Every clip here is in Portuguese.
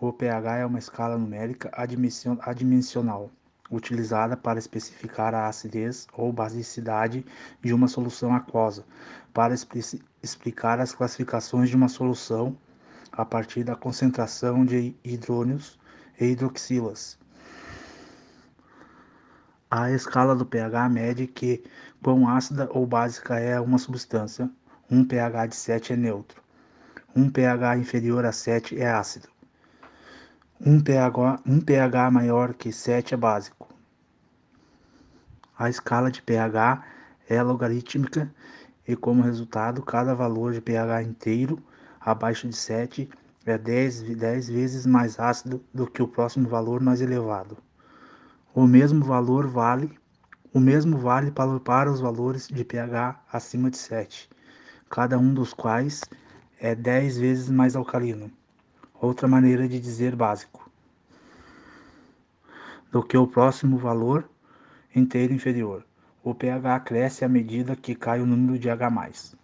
O pH é uma escala numérica adimensional utilizada para especificar a acidez ou basicidade de uma solução aquosa, para explicar as classificações de uma solução a partir da concentração de hidrônios e hidroxilas. A escala do pH mede que quão ácida ou básica é uma substância. Um pH de 7 é neutro. Um pH inferior a 7 é ácido. Um pH, um pH maior que 7 é básico. A escala de pH é logarítmica e, como resultado, cada valor de pH inteiro abaixo de 7 é 10, 10 vezes mais ácido do que o próximo valor mais elevado. O mesmo valor vale o mesmo vale para, para os valores de pH acima de 7, cada um dos quais é 10 vezes mais alcalino outra maneira de dizer básico, do que o próximo valor inteiro inferior. O pH cresce à medida que cai o número de H+.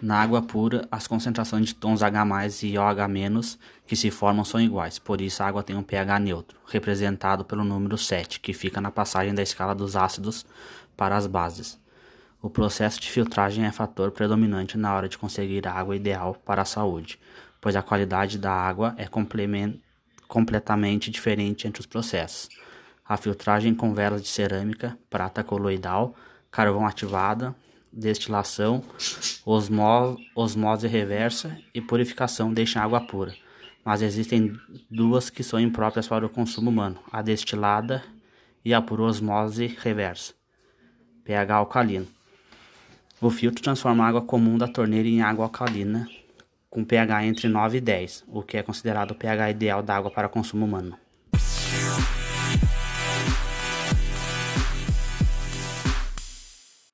Na água pura, as concentrações de tons H+, e OH- que se formam são iguais, por isso a água tem um pH neutro, representado pelo número 7, que fica na passagem da escala dos ácidos para as bases. O processo de filtragem é fator predominante na hora de conseguir a água ideal para a saúde, pois a qualidade da água é completamente diferente entre os processos. A filtragem com velas de cerâmica, prata coloidal, carvão ativada, destilação, osmo osmose reversa e purificação deixam água pura. Mas existem duas que são impróprias para o consumo humano: a destilada e a por osmose reversa. pH alcalino. O filtro transforma a água comum da torneira em água alcalina com pH entre 9 e 10, o que é considerado o pH ideal da água para consumo humano.